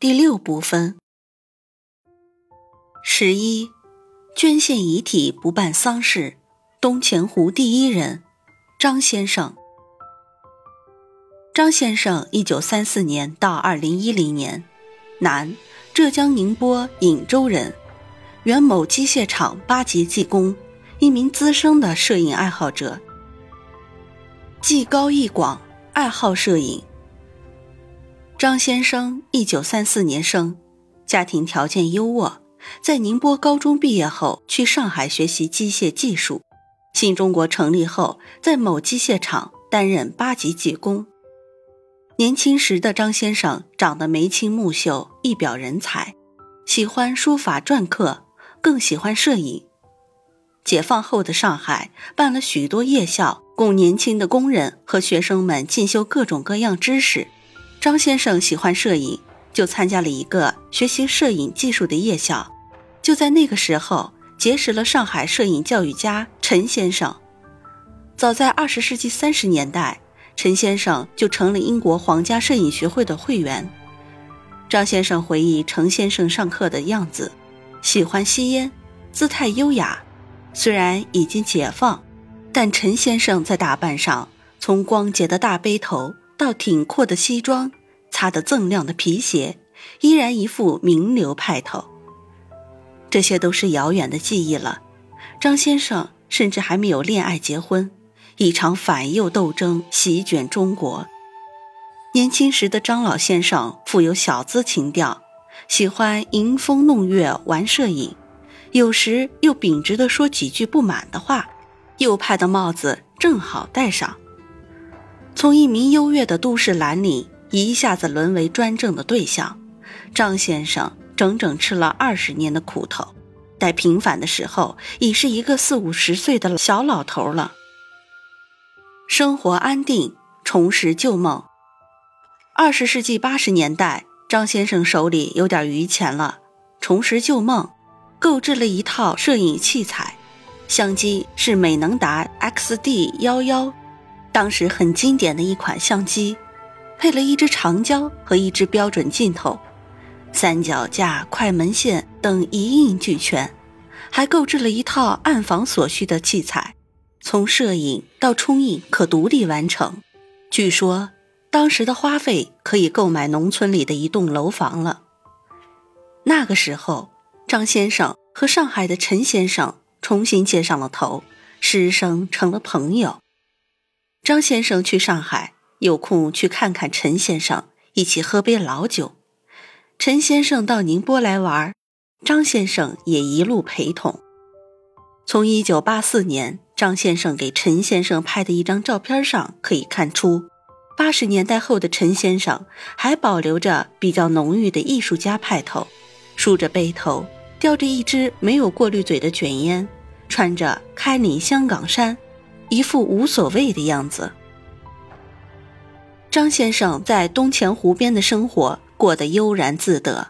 第六部分，十一，捐献遗体不办丧事，东钱湖第一人，张先生。张先生，一九三四年到二零一零年，男，浙江宁波颍州人，原某机械厂八级技工，一名资深的摄影爱好者，技高艺广，爱好摄影。张先生，一九三四年生，家庭条件优渥，在宁波高中毕业后去上海学习机械技术。新中国成立后，在某机械厂担任八级技工。年轻时的张先生长得眉清目秀，一表人才，喜欢书法篆刻，更喜欢摄影。解放后的上海办了许多夜校，供年轻的工人和学生们进修各种各样知识。张先生喜欢摄影，就参加了一个学习摄影技术的夜校。就在那个时候，结识了上海摄影教育家陈先生。早在二十世纪三十年代，陈先生就成了英国皇家摄影学会的会员。张先生回忆陈先生上课的样子：喜欢吸烟，姿态优雅。虽然已经解放，但陈先生在打扮上，从光洁的大背头。到挺阔的西装，擦得锃亮的皮鞋，依然一副名流派头。这些都是遥远的记忆了。张先生甚至还没有恋爱结婚，一场反右斗争席卷中国。年轻时的张老先生富有小资情调，喜欢迎风弄月玩摄影，有时又秉直的说几句不满的话，右派的帽子正好戴上。从一名优越的都市蓝领一下子沦为专政的对象，张先生整整吃了二十年的苦头。待平反的时候，已是一个四五十岁的小老头了。生活安定，重拾旧梦。二十世纪八十年代，张先生手里有点余钱了，重拾旧梦，购置了一套摄影器材，相机是美能达 XD 幺幺。当时很经典的一款相机，配了一支长焦和一支标准镜头，三脚架、快门线等一应俱全，还购置了一套暗房所需的器材，从摄影到冲印可独立完成。据说当时的花费可以购买农村里的一栋楼房了。那个时候，张先生和上海的陈先生重新接上了头，师生成了朋友。张先生去上海，有空去看看陈先生，一起喝杯老酒。陈先生到宁波来玩，张先生也一路陪同。从一九八四年张先生给陈先生拍的一张照片上可以看出，八十年代后的陈先生还保留着比较浓郁的艺术家派头，梳着背头，叼着一支没有过滤嘴的卷烟，穿着开领香港衫。一副无所谓的样子。张先生在东钱湖边的生活过得悠然自得，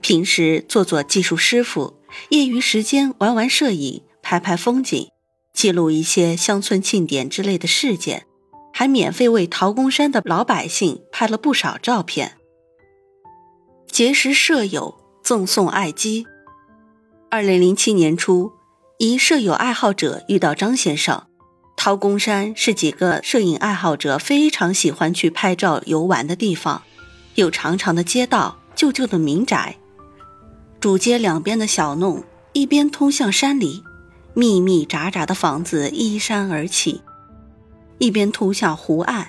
平时做做技术师傅，业余时间玩玩摄影，拍拍风景，记录一些乡村庆典之类的事件，还免费为陶公山的老百姓拍了不少照片。结识舍友，赠送爱机。二零零七年初，一舍友爱好者遇到张先生。陶公山是几个摄影爱好者非常喜欢去拍照游玩的地方，有长长的街道、旧旧的民宅，主街两边的小弄，一边通向山里，密密匝匝的房子依山而起；一边通向湖岸，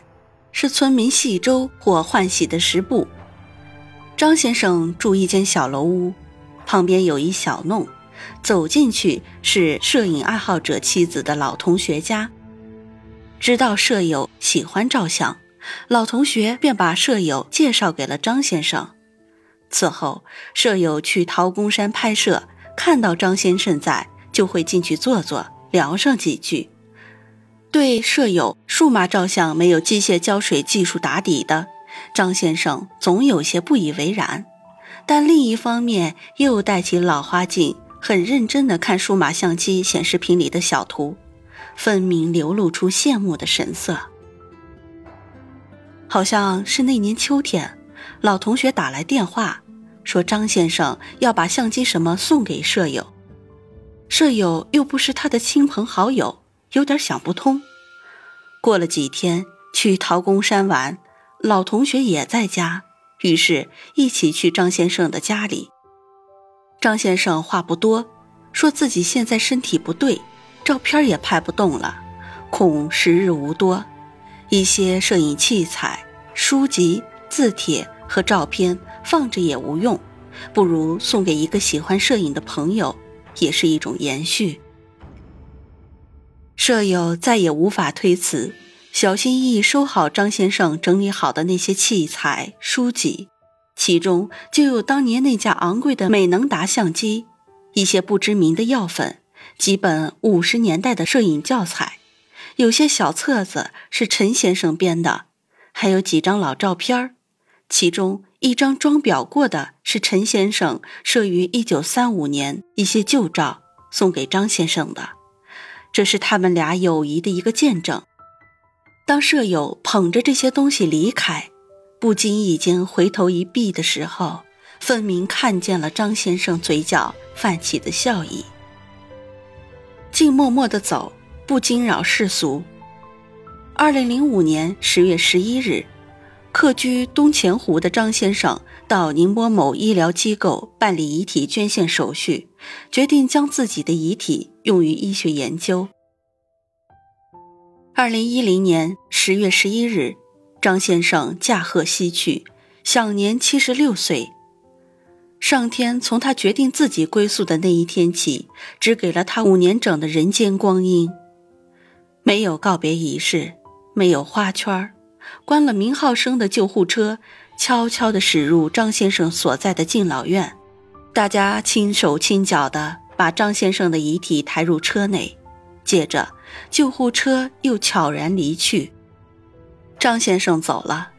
是村民戏舟或换洗的石埠。张先生住一间小楼屋，旁边有一小弄，走进去是摄影爱好者妻子的老同学家。知道舍友喜欢照相，老同学便把舍友介绍给了张先生。此后，舍友去陶公山拍摄，看到张先生在，就会进去坐坐，聊上几句。对舍友数码照相没有机械胶水技术打底的，张先生总有些不以为然。但另一方面，又戴起老花镜，很认真地看数码相机显示屏里的小图，分明流露出羡慕的神色。好像是那年秋天。老同学打来电话，说张先生要把相机什么送给舍友，舍友又不是他的亲朋好友，有点想不通。过了几天去陶公山玩，老同学也在家，于是一起去张先生的家里。张先生话不多，说自己现在身体不对，照片也拍不动了，恐时日无多，一些摄影器材、书籍、字帖。和照片放着也无用，不如送给一个喜欢摄影的朋友，也是一种延续。舍友再也无法推辞，小心翼翼收好张先生整理好的那些器材书籍，其中就有当年那架昂贵的美能达相机，一些不知名的药粉，几本五十年代的摄影教材，有些小册子是陈先生编的，还有几张老照片儿。其中一张装裱过的是陈先生摄于一九三五年一些旧照送给张先生的，这是他们俩友谊的一个见证。当舍友捧着这些东西离开，不经意间回头一避的时候，分明看见了张先生嘴角泛起的笑意。静默默的走，不惊扰世俗。二零零五年十月十一日。客居东钱湖的张先生到宁波某医疗机构办理遗体捐献手续，决定将自己的遗体用于医学研究。二零一零年十月十一日，张先生驾鹤西去，享年七十六岁。上天从他决定自己归宿的那一天起，只给了他五年整的人间光阴，没有告别仪式，没有花圈。关了名号声的救护车，悄悄地驶入张先生所在的敬老院。大家轻手轻脚地把张先生的遗体抬入车内，接着救护车又悄然离去。张先生走了，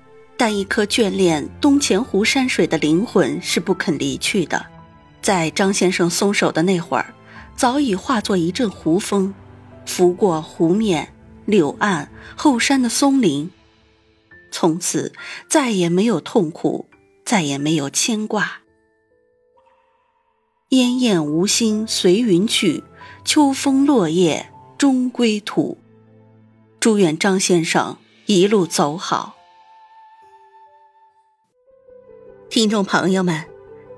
但一颗眷恋东钱湖山水的灵魂是不肯离去的。在张先生松手的那会儿，早已化作一阵湖风，拂过湖面、柳岸、后山的松林。从此再也没有痛苦，再也没有牵挂。烟雁无心随云去，秋风落叶终归土。祝愿张先生一路走好。听众朋友们，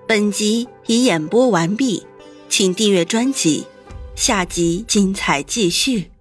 本集已演播完毕，请订阅专辑，下集精彩继续。